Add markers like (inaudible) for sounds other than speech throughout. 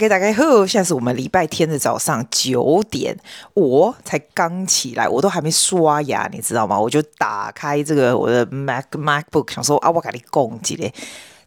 大概大概呵，现在是我们礼拜天的早上九点，我才刚起来，我都还没刷牙，你知道吗？我就打开这个我的 Mac MacBook，想说啊，我给你讲几嘞。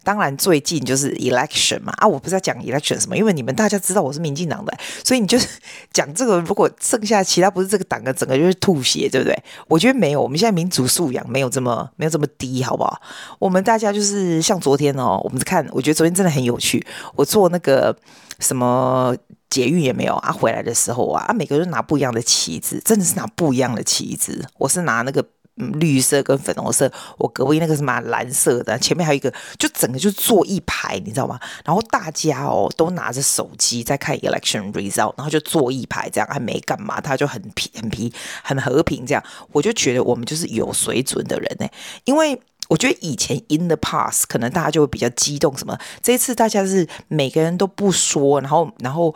当然，最近就是 election 嘛啊，我不是要讲 election 什么，因为你们大家知道我是民进党的，所以你就是讲这个。如果剩下其他不是这个党的，整个就是吐血，对不对？我觉得没有，我们现在民主素养没有这么没有这么低，好不好？我们大家就是像昨天哦，我们看，我觉得昨天真的很有趣。我做那个什么捷运也没有啊，回来的时候啊，啊，每个人拿不一样的旗子，真的是拿不一样的旗子。我是拿那个。嗯，绿色跟粉红色，我隔壁那个什么蓝色的，前面还有一个，就整个就坐一排，你知道吗？然后大家哦都拿着手机在看 election result，然后就坐一排，这样还没干嘛，他就很皮很皮很和平这样，我就觉得我们就是有水准的人呢，因为我觉得以前 in the past 可能大家就会比较激动什么，这一次大家是每个人都不说，然后然后。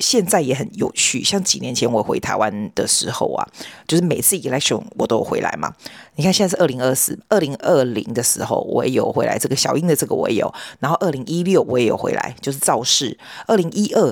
现在也很有趣，像几年前我回台湾的时候啊，就是每次 election 我都有回来嘛。你看现在是二零二四、二零二零的时候我也有回来，这个小英的这个我也有，然后二零一六我也有回来，就是造势。二零一二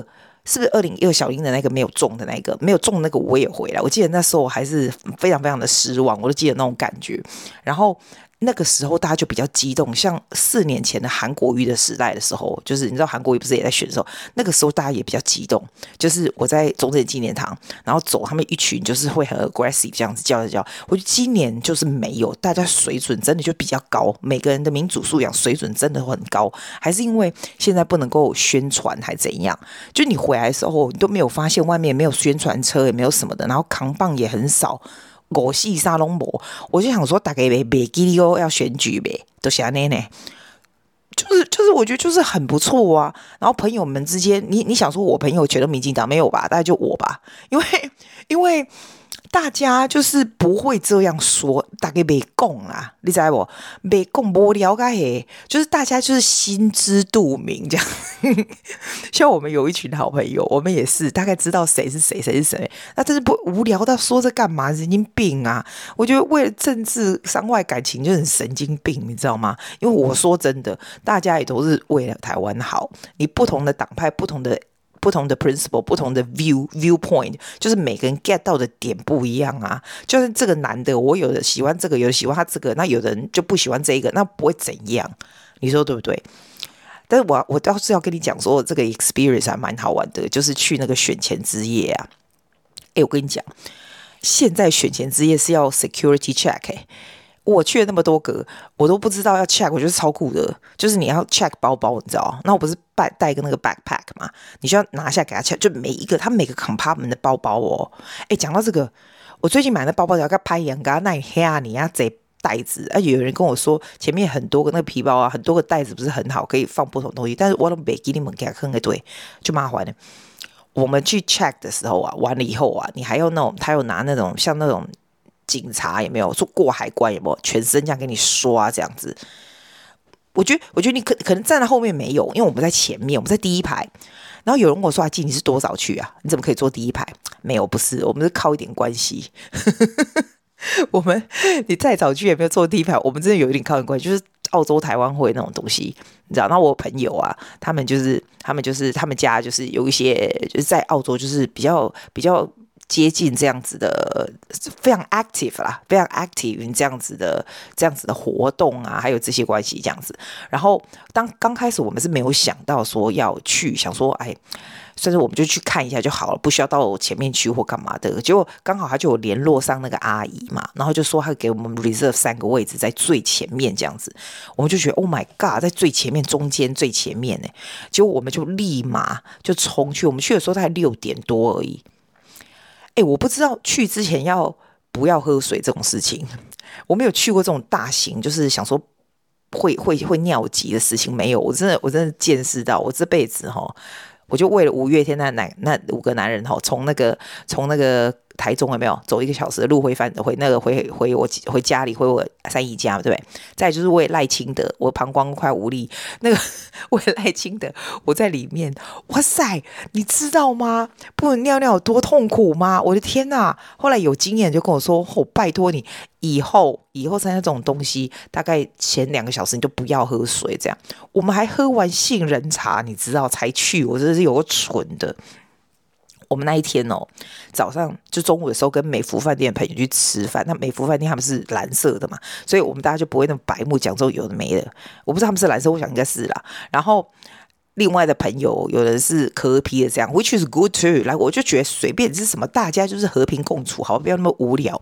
是不是二零一二小英的那个没有中的那个没有中那个我也回来？我记得那时候我还是非常非常的失望，我都记得那种感觉。然后。那个时候大家就比较激动，像四年前的韩国瑜的时代的时候，就是你知道韩国瑜不是也在选的时候，那个时候大家也比较激动。就是我在中正纪念堂，然后走，他们一群就是会很 aggressive 这样子叫一叫。我觉得今年就是没有，大家水准真的就比较高，每个人的民主素养水准真的很高，还是因为现在不能够宣传还怎样？就你回来的时候，你都没有发现外面没有宣传车，也没有什么的，然后扛棒也很少。我系沙龙博，我就想说，大概别别记哩哦，要选举呗，都是安尼呢，就是就是，我觉得就是很不错啊。然后朋友们之间，你你想说我朋友全都民进党没有吧？大概就我吧，因为因为。大家就是不会这样说，大概没共啦，你知不？没共不了解，就是大家就是心知肚明这样。(laughs) 像我们有一群好朋友，我们也是大概知道谁是谁，谁是谁。那真是不无聊到说这干嘛？神经病啊！我觉得为了政治伤坏感情就很神经病，你知道吗？因为我说真的，大家也都是为了台湾好。你不同的党派，不同的。不同的 principle，不同的 view viewpoint，就是每个人 get 到的点不一样啊。就是这个男的，我有的喜欢这个，有的喜欢他这个，那有的人就不喜欢这个，那不会怎样？你说对不对？但是我我倒是要跟你讲说，这个 experience 还蛮好玩的，就是去那个选前之夜啊。诶，我跟你讲，现在选前之夜是要 security check。我去了那么多个，我都不知道要 check，我觉得超酷的。就是你要 check 包包，你知道？那我不是带带个那个 backpack 嘛？你需要拿下给他 check，就每一个他每个 compartment 的包包哦。哎，讲到这个，我最近买的包包要给他拍洋嘎，那你黑啊，你要这袋子。啊，有人跟我说前面很多个那个皮包啊，很多个袋子不是很好，可以放不同东西。但是我都没给你们给他看个对，就麻烦了。我们去 check 的时候啊，完了以后啊，你还要那种，他有拿那种像那种。警察有没有说过海关？有没有全身这样给你刷这样子？我觉得，我觉得你可可能站在后面没有，因为我们在前面，我们在第一排。然后有人跟我说：“阿静，你是多少去啊？你怎么可以坐第一排？”没有，不是，我们是靠一点关系。(laughs) 我们你再早去也没有坐第一排，我们真的有一点靠点关系，就是澳洲台湾会那种东西，你知道？那我朋友啊，他们就是他们就是他们家就是有一些就是在澳洲就是比较比较。接近这样子的非常 active 啦，非常 active 这样子的这样子的活动啊，还有这些关系这样子。然后当刚开始我们是没有想到说要去，想说哎，算是我们就去看一下就好了，不需要到前面去或干嘛的。结果刚好他就有联络上那个阿姨嘛，然后就说他给我们 reserve 三个位置在最前面这样子，我们就觉得 Oh my God，在最前面中间最前面呢。结果我们就立马就冲去，我们去的时候大概六点多而已。哎，我不知道去之前要不要喝水这种事情，我没有去过这种大型，就是想说会会会尿急的事情没有。我真的我真的见识到，我这辈子哈，我就为了五月天那男那五个男人哈，从那个从那个台中有没有走一个小时的路回返回那个回回我回家里回我三姨家，对不对？再就是为赖清德，我膀胱快无力。那个 (laughs) 为赖清德，我在里面，哇塞，你知道吗？不能尿尿有多痛苦吗？我的天呐！后来有经验就跟我说：“哦，拜托你以后以后参加这种东西，大概前两个小时你就不要喝水。”这样，我们还喝完杏仁茶，你知道才去，我真的是有个蠢的。我们那一天哦，早上就中午的时候跟美孚饭店的朋友去吃饭。那美孚饭店他们是蓝色的嘛，所以我们大家就不会那么白目讲这种有的没的。我不知道他们是蓝色，我想应该是啦。然后另外的朋友有人是柯皮的这样，which is good too。来，我就觉得随便是什么，大家就是和平共处，好，不要那么无聊。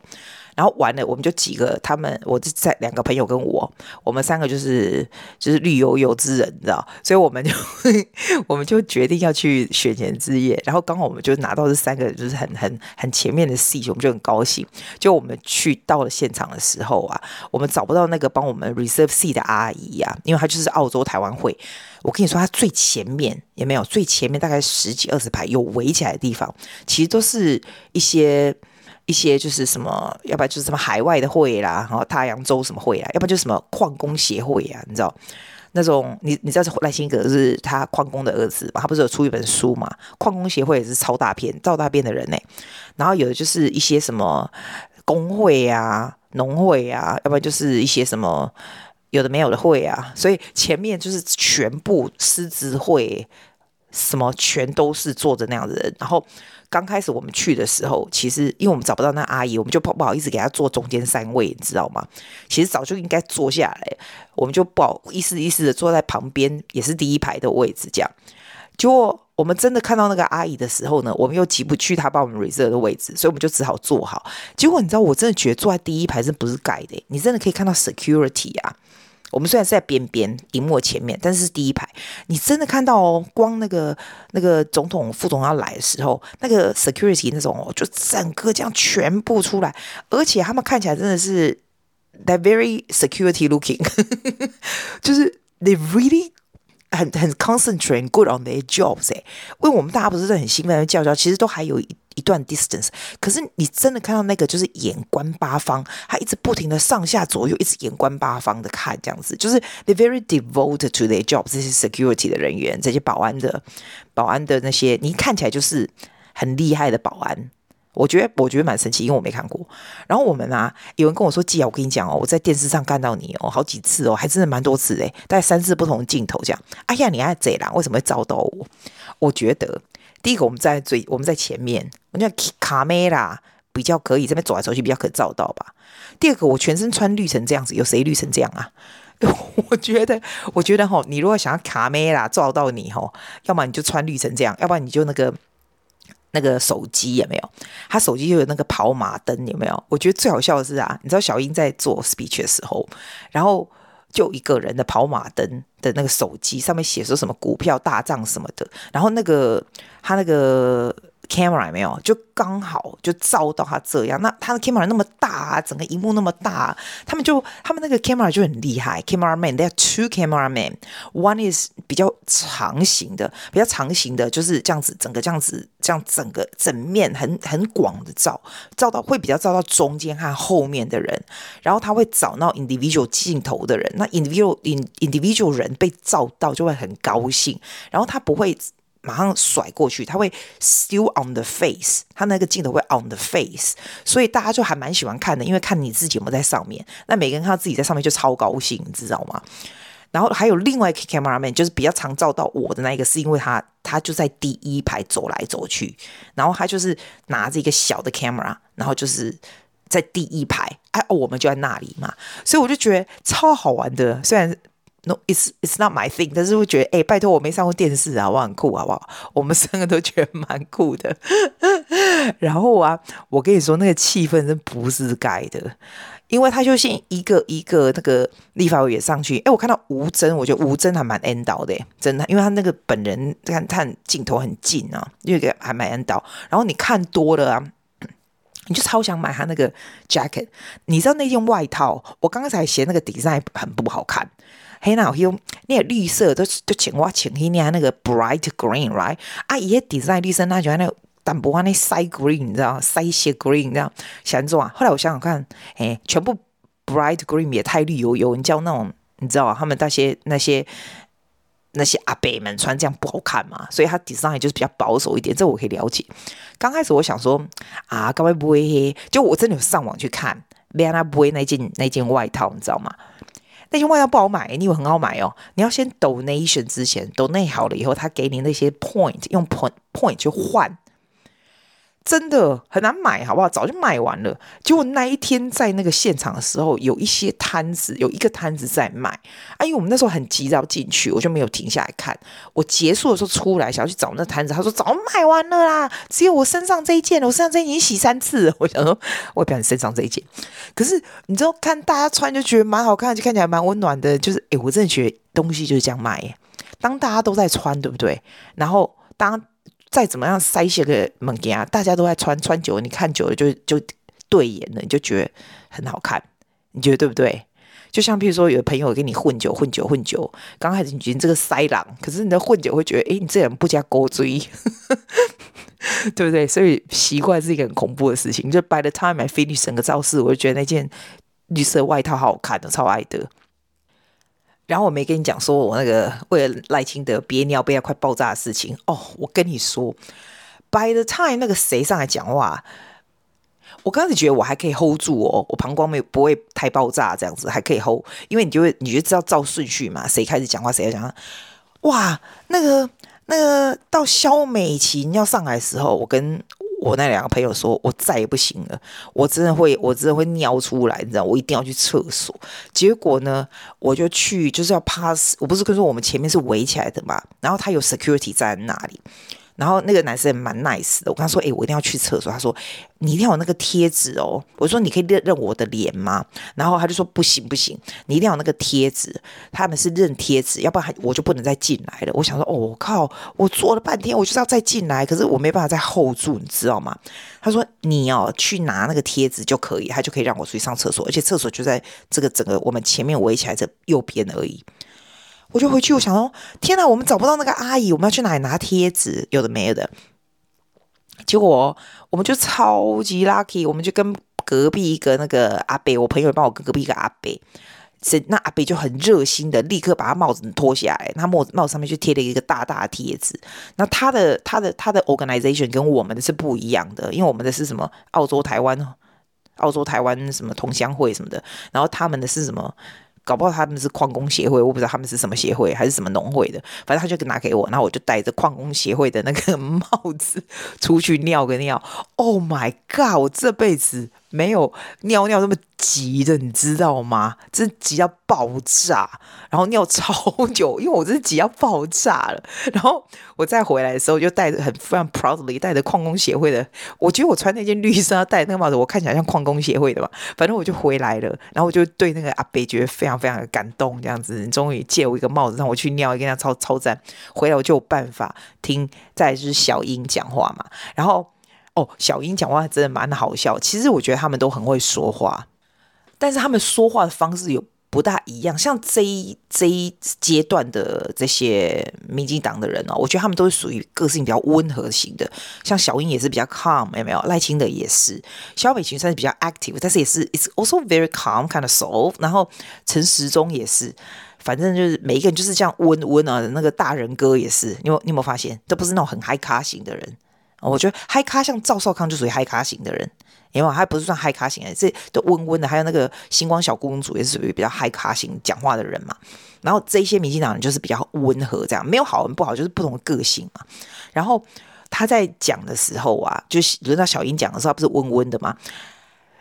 然后完了，我们就几个，他们我这在两个朋友跟我，我们三个就是就是绿油油之人，你知道，所以我们就 (laughs) 我们就决定要去选前之夜。然后刚好我们就拿到这三个就是很很很前面的 C，我们就很高兴。就我们去到了现场的时候啊，我们找不到那个帮我们 reserve seat 的阿姨、啊，因为她就是澳洲台湾会。我跟你说，她最前面也没有，最前面大概十几二十排有围起来的地方，其实都是一些。一些就是什么，要不然就是什么海外的会啦，然后大洋洲什么会啊，要不然就是什么矿工协会啊，你知道那种？你你知道是赖辛格是他矿工的儿子嘛？他不是有出一本书嘛？矿工协会也是超大片、造大片的人呢。然后有的就是一些什么工会啊、农会啊，要不然就是一些什么有的没有的会啊。所以前面就是全部狮子会，什么全都是坐着那样的人，然后。刚开始我们去的时候，其实因为我们找不到那阿姨，我们就不不好意思给她坐中间三位，你知道吗？其实早就应该坐下来，我们就不好意思意思的坐在旁边，也是第一排的位置这样。结果我们真的看到那个阿姨的时候呢，我们又挤不去她帮我们 reserve 的位置，所以我们就只好坐好。结果你知道，我真的觉得坐在第一排是不是盖的？你真的可以看到 security 啊。我们虽然是在边边荧幕前面，但是第一排，你真的看到哦，光那个那个总统副总要来的时候，那个 security 那种哦，就整个这样全部出来，而且他们看起来真的是 they very security looking，(laughs) 就是 they really 很很 concentrate good on their jobs 哎，为我们大家不是很兴奋的叫叫，其实都还有一。一段 distance，可是你真的看到那个就是眼观八方，他一直不停的上下左右，一直眼观八方的看，这样子就是 they very devoted to their job。这些 security 的人员，这些保安的保安的那些，你看起来就是很厉害的保安。我觉得我觉得蛮神奇，因为我没看过。然后我们啊，有人跟我说：“季啊，我跟你讲哦，我在电视上看到你哦，好几次哦，还真的蛮多次诶，大概三次不同的镜头这样。哎呀，你爱贼啦，为什么会遭到我？我觉得。”第一个，我们在最我们在前面，我那卡梅拉比较可以这边走来走去，比较可照到吧。第二个，我全身穿绿成这样子，有谁绿成这样啊？(laughs) 我觉得，我觉得哈，你如果想要卡梅拉照到你哈，要么你就穿绿成这样，要不然你就那个那个手机有没有？他手机就有那个跑马灯有没有？我觉得最好笑的是啊，你知道小英在做 speech 的时候，然后。就一个人的跑马灯的那个手机上面写说什么股票大涨什么的，然后那个他那个 camera 没有，就刚好就照到他这样。那他的 camera 那么大啊，整个荧幕那么大，他们就他们那个 camera 就很厉害。cameraman，there are two cameraman，one is 比较长型的，比较长型的，就是这样子，整个这样子，这样整个整面很很广的照，照到会比较照到中间和后面的人，然后他会找到 individual 镜头的人，那 individual in individual 人被照到就会很高兴，然后他不会马上甩过去，他会 still on the face，他那个镜头会 on the face，所以大家就还蛮喜欢看的，因为看你自己有没有在上面，那每个人看到自己在上面就超高兴，你知道吗？然后还有另外一个 cameraman，就是比较常照到我的那一个，是因为他他就在第一排走来走去，然后他就是拿着一个小的 camera，然后就是在第一排，哎哦，我们就在那里嘛，所以我就觉得超好玩的。虽然 no，it's it's not my thing，但是会觉得，哎，拜托我没上过电视啊，我很酷，好不好？我们三个都觉得蛮酷的。然后啊，我跟你说，那个气氛真不是盖的。因为他就先一个一个那个立法委员上去，哎，我看到吴峥，我觉得吴峥还蛮 end 到的，真的，因为他那个本人看看镜头很近啊，因为还蛮 end。然后你看多了啊，你就超想买他那个 jacket。你知道那件外套，我刚刚才嫌那个 design 很不好看，嘿，那用那个绿色都都请我请他那个 bright green right 啊，一些 design 绿色那就那个。淡薄那腮 green，你知道腮些 green 这样想做啊。后来我想想看，哎，全部 bright green 也太绿油油，你叫那种你知道，他们那些那些那些阿伯们穿这样不好看嘛，所以他 design 就是比较保守一点，这我可以了解。刚开始我想说啊，该不会就我真的有上网去看，连他不会那件那件外套，你知道吗？那些外套不好买，你以为很好买哦？你要先 donation 之前 donate 好了以后，他给你那些 point，用 point point 去换。真的很难买，好不好？早就卖完了。结果那一天在那个现场的时候，有一些摊子，有一个摊子在卖。啊，因为我们那时候很急着要进去，我就没有停下来看。我结束的时候出来，想要去找那摊子，他说早卖完了啦，只有我身上这一件，我身上这一件已经洗三次了。我想说，我也不想身上这一件。可是你知道，看大家穿就觉得蛮好看，就看起来蛮温暖的。就是，哎，我真的觉得东西就是这样卖。当大家都在穿，对不对？然后当。再怎么样塞些个物件，大家都在穿，穿久了你看久了就就对眼了，你就觉得很好看，你觉得对不对？就像譬如说，有朋友跟你混酒，混酒，混酒，刚开始你觉得这个塞狼，可是你的混酒会觉得，哎，你这人不加勾追，(laughs) 对不对？所以习惯是一个很恐怖的事情。就 by the time I finish 整个造势，我就觉得那件绿色外套好好看的，超爱的。然后我没跟你讲说，我那个为了赖清德憋尿憋到快爆炸的事情哦。我跟你说，by the time 那个谁上来讲话，我刚开始觉得我还可以 hold 住哦，我膀胱没不会太爆炸这样子，还可以 hold，因为你就会你就知道照顺序嘛，谁开始讲话谁要讲话。哇，那个那个到肖美琴要上来的时候，我跟。我那两个朋友说，我再也不行了，我真的会，我真的会尿出来，你知道，我一定要去厕所。结果呢，我就去，就是要 pass，我不是跟说我们前面是围起来的嘛，然后他有 security 在那里。然后那个男生也蛮 nice 的，我跟他说：“哎，我一定要去厕所。”他说：“你一定要有那个贴纸哦。”我说：“你可以认认我的脸吗？”然后他就说：“不行不行，你一定要有那个贴纸。他们是认贴纸，要不然我就不能再进来了。”我想说：“哦，我靠！我坐了半天，我就是要再进来，可是我没办法再 hold 住，你知道吗？”他说：“你哦，去拿那个贴纸就可以，他就可以让我出去上厕所，而且厕所就在这个整个我们前面围起来这右边而已。”我就回去，我想说，天哪，我们找不到那个阿姨，我们要去哪里拿贴纸？有的没有的。结果我们就超级 lucky，我们就跟隔壁一个那个阿伯，我朋友帮我跟隔壁一个阿伯，是那阿伯就很热心的，立刻把他帽子脱下来，他帽子帽上面就贴了一个大大的贴纸。那他的他的他的 organization 跟我们的是不一样的，因为我们的是什么澳洲台湾澳洲台湾什么同乡会什么的，然后他们的是什么？搞不好他们是矿工协会，我不知道他们是什么协会，还是什么农会的。反正他就拿给我，然后我就戴着矿工协会的那个帽子出去尿个尿。Oh my god！我这辈子没有尿尿那么急的，你知道吗？真急到爆炸，然后尿超久，因为我真的急要爆炸了。然后我再回来的时候，就戴着很非常 proudly 戴着矿工协会的。我觉得我穿那件绿色戴那个帽子，我看起来像矿工协会的嘛。反正我就回来了，然后我就对那个阿伯觉得非常非常的感动，这样子，你终于借我一个帽子让我去尿，跟他超超赞。回来我就有办法听，再就是小英讲话嘛，然后。哦，小英讲话真的蛮好笑。其实我觉得他们都很会说话，但是他们说话的方式有不大一样。像这一这一阶段的这些民进党的人哦，我觉得他们都是属于个性比较温和型的。像小英也是比较 calm，有没有？赖清德也是，萧美琴算是比较 active，但是也是 it's also very calm kind of soul。然后陈时中也是，反正就是每一个人就是这样温温啊。那个大人哥也是，你有你有没有发现？都不是那种很嗨咖型的人。我觉得嗨咖像赵少康就属于嗨咖型的人，因为他不是算嗨咖型的，这都温温的。还有那个星光小公主也是属于比较嗨咖型讲话的人嘛。然后这些民进党人就是比较温和，这样没有好跟不好，就是不同的个性嘛。然后他在讲的时候啊，就轮到小英讲的时候，他不是温温的嘛？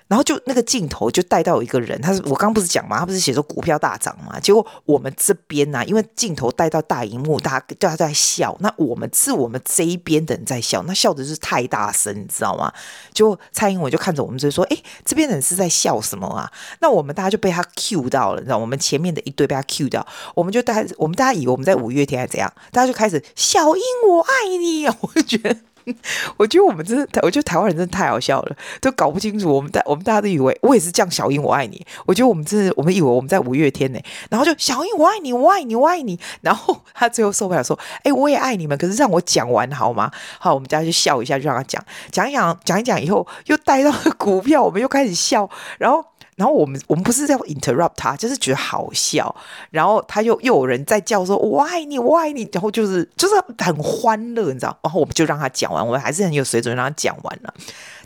然后就那个镜头就带到一个人，他是我刚不是讲嘛，他不是写说股票大涨嘛？结果我们这边呢、啊，因为镜头带到大荧幕，大家大家在笑，那我们是我们这一边的人在笑，那笑的是太大声，你知道吗？就蔡英文就看着我们就说：“哎，这边人是在笑什么啊？”那我们大家就被他 cue 到了，你知道，我们前面的一堆被他 cue 到，我们就大我们大家以为我们在五月天还是怎样，大家就开始小英我爱你，我就觉得。(laughs) 我觉得我们真的，我觉得台湾人真的太好笑了，都搞不清楚。我们大我们大家都以为我也是这样，小英我爱你。我觉得我们真的，我们以为我们在五月天呢，然后就小英我爱你，我爱你，我爱你。然后他最后受不了说：“哎，我也爱你们，可是让我讲完好吗？”好，我们大家就笑一下，就让他讲讲一讲，讲一讲以后又带到了股票，我们又开始笑，然后。然后我们我们不是在 interrupt 他，就是觉得好笑。然后他又又有人在叫说“我爱你，我爱你”，然后就是就是很欢乐，你知道？然后我们就让他讲完，我们还是很有水准，让他讲完了。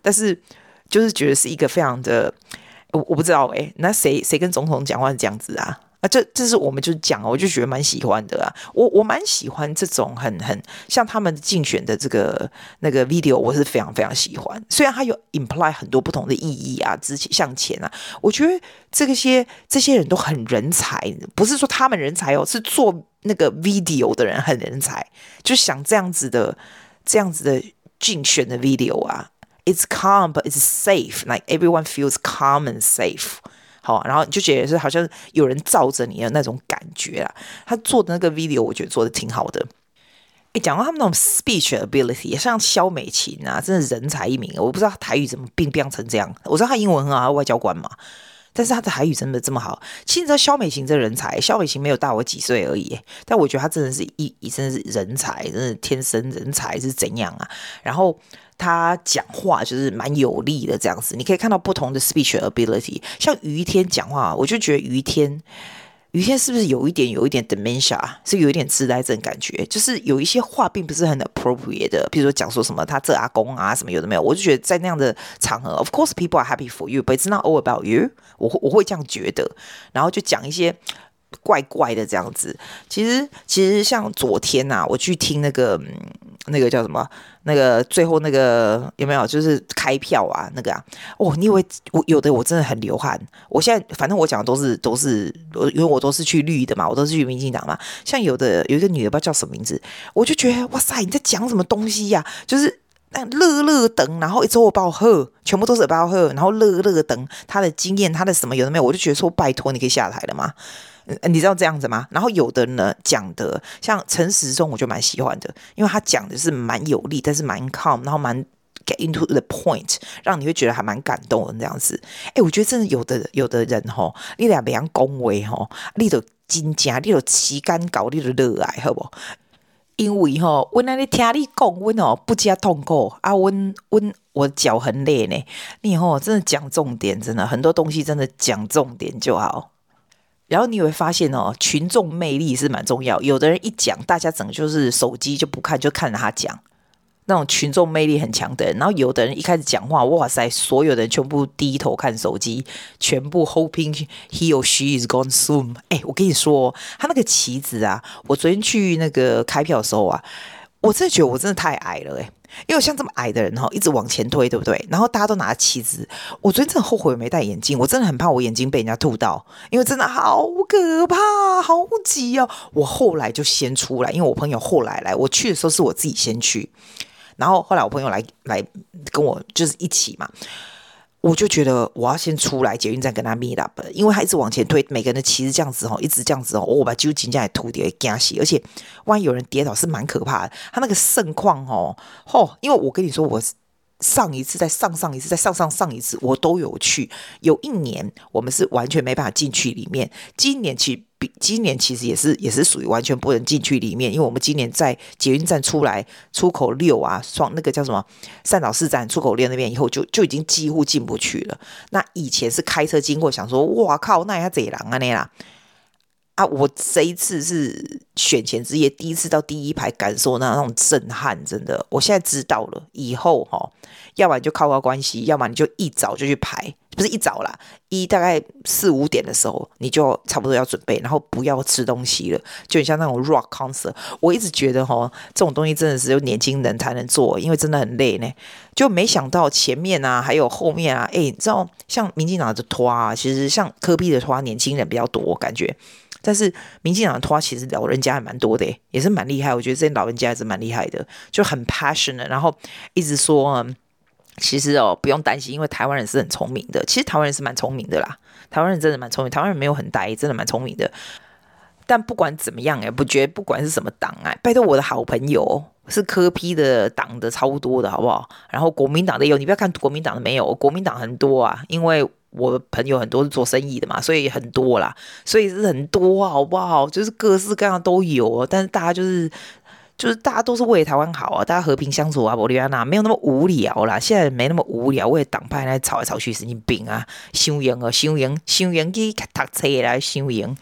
但是就是觉得是一个非常的，我我不知道诶，那谁谁跟总统讲话是这样子啊？啊，这这是我们就讲，我就觉得蛮喜欢的啊。我我蛮喜欢这种很很像他们竞选的这个那个 video，我是非常非常喜欢。虽然它有 imply 很多不同的意义啊，之前向前啊，我觉得这个些这些人都很人才，不是说他们人才哦，是做那个 video 的人很人才，就想这样子的这样子的竞选的 video 啊，it's calm but it's safe，like everyone feels calm and safe。好，然后就觉得是好像有人罩着你的那种感觉啊。他做的那个 video，我觉得做的挺好的。诶，讲到他们那种 speech ability，像萧美琴啊，真的人才一名。我不知道台语怎么变变成这样。我知道他英文很好，他外交官嘛，但是他的台语真的这么好。其实你知道萧美琴这人才，萧美琴没有大我几岁而已，但我觉得他真的是一一真的是人才，真的天生人才是怎样啊？然后。他讲话就是蛮有力的这样子，你可以看到不同的 speech ability。像于天讲话，我就觉得于天，于天是不是有一点有一点 dementia，是有一点痴呆症感觉，就是有一些话并不是很 appropriate 的，比如说讲说什么他这阿公啊什么有的没有，我就觉得在那样的场合，of course people are happy for you，but it's not all about you，我会我会这样觉得，然后就讲一些。怪怪的这样子，其实其实像昨天呐、我去听那个那个叫什么，那个最后那个有没有？就是开票啊那个啊，哦，你以为我有的我真的很流汗，我现在反正我讲的都是都是，因为我都是去绿的嘛，我都是去民进党嘛，像有的有一个女的不知道叫什么名字，我就觉得哇塞，你在讲什么东西呀、就是那乐乐等，然后一周我报贺，全部都是报贺，然后乐乐等他的经验，他的什么有的没有，我就觉得说拜托你可以下台了吗？你知道这样子吗？然后有的呢讲的像陈时中，我就蛮喜欢的，因为他讲的是蛮有力，但是蛮 calm，然后蛮 get into the point，让你会觉得还蛮感动的这样子。哎，我觉得真的有的有的人吼，你俩别样恭维吼，你都真正，你都旗杆搞，你都热爱，好不？因为吼，我那里听你讲，我哦不加痛苦啊，我我我脚很累呢。你吼真的讲重点，真的很多东西真的讲重点就好。然后你会发现哦，群众魅力是蛮重要。有的人一讲，大家整个就是手机就不看，就看着他讲，那种群众魅力很强的人。然后有的人一开始讲话，哇塞，所有的人全部低头看手机，全部 hoping he or she is gone soon。哎，我跟你说，他那个旗子啊，我昨天去那个开票的时候啊，我真的觉得我真的太矮了，哎。因为像这么矮的人哈，一直往前推，对不对？然后大家都拿着旗子，我昨天真的后悔没戴眼镜，我真的很怕我眼睛被人家吐到，因为真的好可怕，好挤哦。我后来就先出来，因为我朋友后来来，我去的时候是我自己先去，然后后来我朋友来来跟我就是一起嘛。我就觉得我要先出来捷运站跟他 meet up，因为他一直往前推，每个人的旗子这样子哦，一直这样子哦，我把揪紧这样吐掉，惊死！而且万一有人跌倒是蛮可怕的。他那个盛况哦，吼，因为我跟你说我。上一次，在上上一次，在上上上一次，我都有去。有一年，我们是完全没办法进去里面。今年其比今年其实也是也是属于完全不能进去里面，因为我们今年在捷运站出来出口六啊，双那个叫什么善导市站出口六那边以后就，就已经几乎进不去了。那以前是开车经过，想说哇靠，那也贼狼啊那啦。啊！我这一次是选前之夜，第一次到第一排感受那那种震撼，真的。我现在知道了，以后哈，要不然就靠靠关系，要么你就一早就去排，不是一早啦，一大概四五点的时候，你就差不多要准备，然后不要吃东西了，就很像那种 rock concert。我一直觉得哈，这种东西真的是有年轻人才能做，因为真的很累呢。就没想到前面啊，还有后面啊，哎，你知道像民进党的拖啊，其实像柯 P 的拖，年轻人比较多，感觉。但是民进党的拖其实老人家还蛮多的，也是蛮厉害。我觉得这些老人家还是蛮厉害的，就很 passionate，然后一直说，嗯，其实哦不用担心，因为台湾人是很聪明的。其实台湾人是蛮聪明的啦，台湾人真的蛮聪明，台湾人没有很呆，真的蛮聪明的。但不管怎么样，哎，不觉不管是什么党啊，拜托我的好朋友是科批的党的超多的，好不好？然后国民党的有，你不要看国民党的没有，国民党很多啊，因为我朋友很多是做生意的嘛，所以很多啦，所以是很多，好不好？就是各式各样都有，但是大家就是就是大家都是为台湾好啊，大家和平相处啊，玻利维亚没有那么无聊啦，现在没那么无聊，为党派来吵来吵去，神经病啊，休营啊，休营，休营去读册来休营。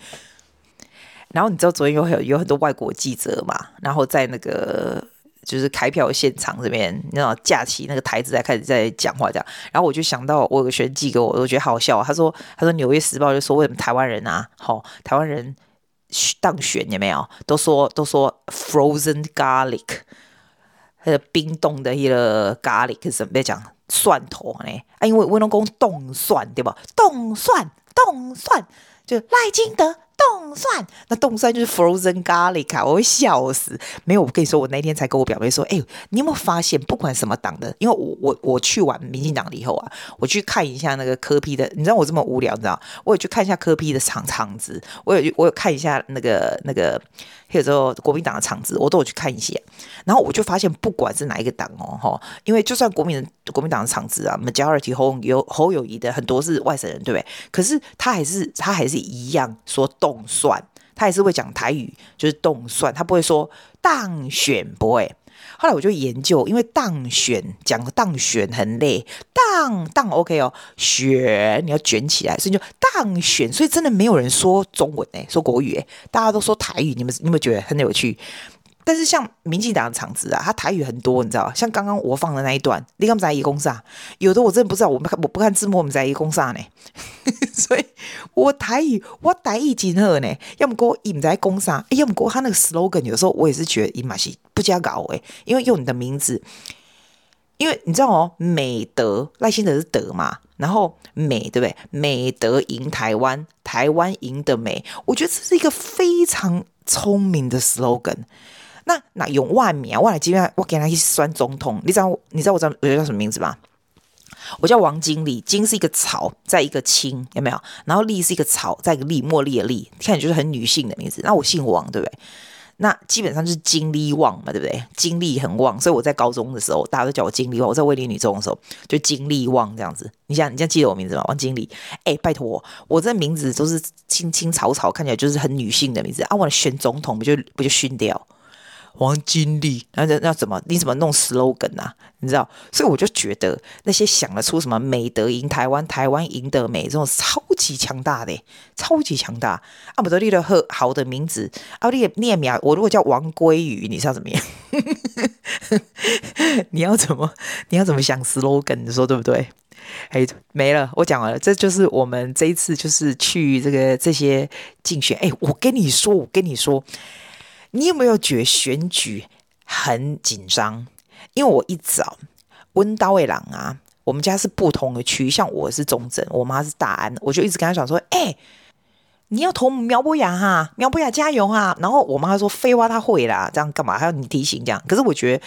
然后你知道昨天有有有很多外国记者嘛，然后在那个。就是开票现场这边，那种架起那个台子在开始在讲话这样，然后我就想到我有个学生寄给我，我觉得好笑。他说：“他说《纽约时报》就说为什么台湾人啊，好、台湾人当选有没有？都说都说 frozen garlic，呃冰冻的一个 garlic 是什么？别讲蒜头呢？啊，因为温龙公冻蒜对吧？冻蒜冻蒜就赖金德。”冻蒜，那冻蒜就是 frozen garlic！我会笑死。没有，我跟你说，我那天才跟我表妹说，哎，你有没有发现，不管什么党的，因为我我我去完民进党了以后啊，我去看一下那个科批的，你知道我这么无聊，你知道？我有去看一下科批的场场子，我有我有看一下那个那个。还有这，国民党的场子我都有去看一些，然后我就发现，不管是哪一个党哦，哈，因为就算国民国民党的场子啊，majority 侯有侯友谊的很多是外省人，对不对？可是他还是他还是一样说动算，他还是会讲台语，就是动算，他不会说当选不会。后来我就研究，因为当选讲当选很累，当当 OK 哦，选你要卷起来，所以就当选，所以真的没有人说中文诶，说国语诶，大家都说台语，你们你有没有觉得很有趣？但是像民进党的场子啊，他台语很多，你知道像刚刚我放的那一段，你刚在一公啥？有的我真的不知道，我们看我不看字幕，我们在一公啥呢？(laughs) 所以我台语我台语真好呢，要么过伊唔在公啥，要么过他那个 slogan，有时候我也是觉得伊嘛是不加搞诶，因为用你的名字，因为你知道哦，美德赖清德是德嘛，然后美对不对？美德赢台湾，台湾赢的美，我觉得这是一个非常聪明的 slogan。那那用万名，我来今天我给他去选总统，你知道你知道我叫我叫什么名字吗？我叫王经理，金是一个草，在一个青，有没有？然后丽是一个草，在一个丽，茉莉的丽，看起来就是很女性的名字。那我姓王，对不对？那基本上就是精力旺嘛，对不对？精力很旺，所以我在高中的时候，大家都叫我精力旺。我在卫理女中的时候，就精力旺这样子。你想，你现在记得我名字吗？王经理。哎，拜托我，我这名字都是青青草草，看起来就是很女性的名字啊。我选总统不就不就熏掉？王金丽，那那那怎么？你怎么弄 slogan 啊？你知道？所以我就觉得那些想得出什么“美德赢台湾，台湾赢得美”这种超级强大的，超级强大。阿姆德利的赫好的名字，阿利念名，我如果叫王鲑鱼，你知道怎么样？(laughs) 你要怎么？你要怎么想 slogan？你说对不对？哎，没了，我讲完了。这就是我们这一次就是去这个这些竞选。哎，我跟你说，我跟你说。你有没有觉得选举很紧张？因为我一早温刀卫郎啊，我们家是不同的区，像我是中正，我妈是大安，我就一直跟她讲说：“哎、你要投苗博雅哈，苗博雅加油哈。”然后我妈说：“废话，她会啦，这样干嘛还要你提醒这样？”可是我觉得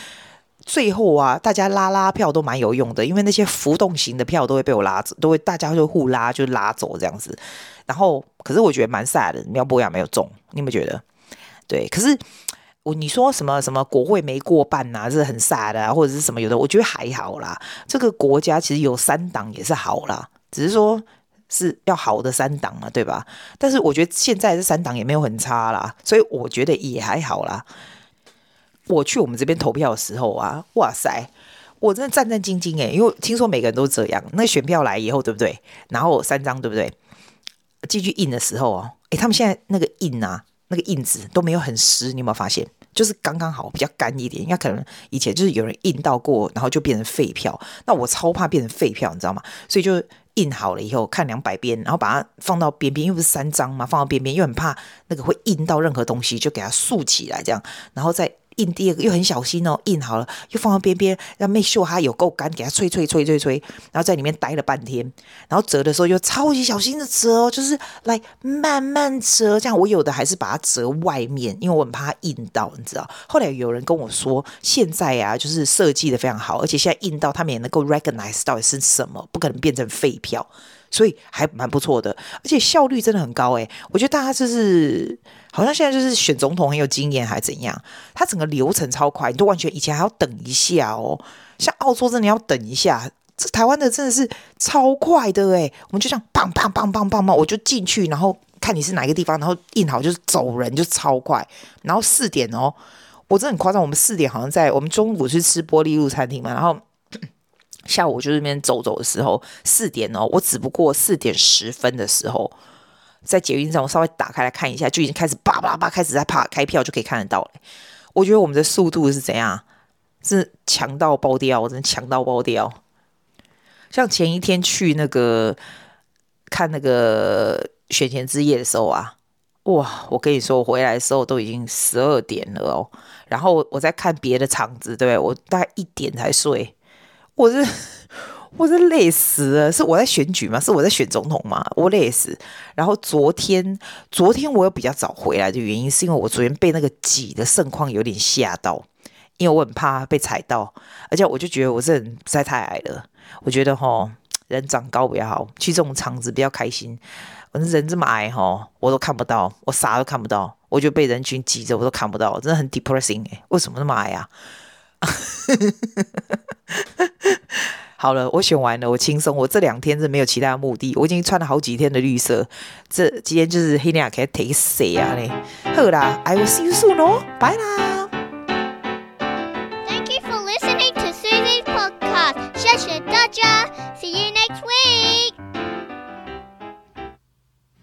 最后啊，大家拉拉票都蛮有用的，因为那些浮动型的票都会被我拉走，都会大家就互拉就拉走这样子。然后，可是我觉得蛮 sad 的，苗博雅没有中，你有没有觉得？对，可是我你说什么什么国会没过半呐、啊，这是很傻的啊，或者是什么有的，我觉得还好啦。这个国家其实有三党也是好啦，只是说是要好的三党嘛，对吧？但是我觉得现在这三党也没有很差啦，所以我觉得也还好啦。我去我们这边投票的时候啊，哇塞，我真的战战兢兢诶，因为听说每个人都这样。那选票来以后，对不对？然后三张，对不对？进去印的时候哦，诶，他们现在那个印啊。那个印子都没有很湿，你有没有发现？就是刚刚好，比较干一点。应该可能以前就是有人印到过，然后就变成废票。那我超怕变成废票，你知道吗？所以就印好了以后看两百遍，然后把它放到边边，因为不是三张嘛，放到边边又很怕那个会印到任何东西，就给它竖起来这样，然后再。印第二个又很小心哦，印好了又放到边边，让 make sure 它有够干，给它吹吹吹吹吹，然后在里面待了半天，然后折的时候又超级小心的折哦，就是来慢慢折，这样我有的还是把它折外面，因为我很怕它印到，你知道。后来有人跟我说，现在啊就是设计的非常好，而且现在印到他们也能够 recognize 到底是什么，不可能变成废票。所以还蛮不错的，而且效率真的很高诶，我觉得大家就是好像现在就是选总统很有经验还是怎样，他整个流程超快，你都完全以前还要等一下哦，像澳洲真的要等一下，这台湾的真的是超快的诶，我们就这样棒棒棒棒棒棒，我就进去，然后看你是哪一个地方，然后印好就是走人就超快，然后四点哦，我真的很夸张，我们四点好像在我们中午去吃玻璃路餐厅嘛，然后。(clears throat) 下午就那边走走的时候，四点哦，我只不过四点十分的时候，在捷运上我稍微打开来看一下，就已经开始叭叭叭开始在啪开票，就可以看得到了。我觉得我们的速度是怎样？是强到爆掉，我真的强到爆掉。像前一天去那个看那个选前之夜的时候啊，哇！我跟你说，我回来的时候都已经十二点了哦。然后我在看别的场子，对不对？我大概一点才睡。我是我是累死了，是我在选举吗？是我在选总统吗？我累死。然后昨天，昨天我又比较早回来的原因，是因为我昨天被那个挤的盛况有点吓到，因为我很怕被踩到，而且我就觉得我这人实在太矮了。我觉得哈，人长高比较好，去这种场子比较开心。我人这么矮哈，我都看不到，我啥都看不到，我就被人群挤着，我都看不到，真的很 depressing 哎，为什么那么矮啊？(laughs) 好了，我选完了，我轻松。我这两天是没有其他目的，我已经穿了好几天的绿色。这今天就是黑亮，可以 take 谁啊嘞？好啦，I will see you soon 哦，拜啦。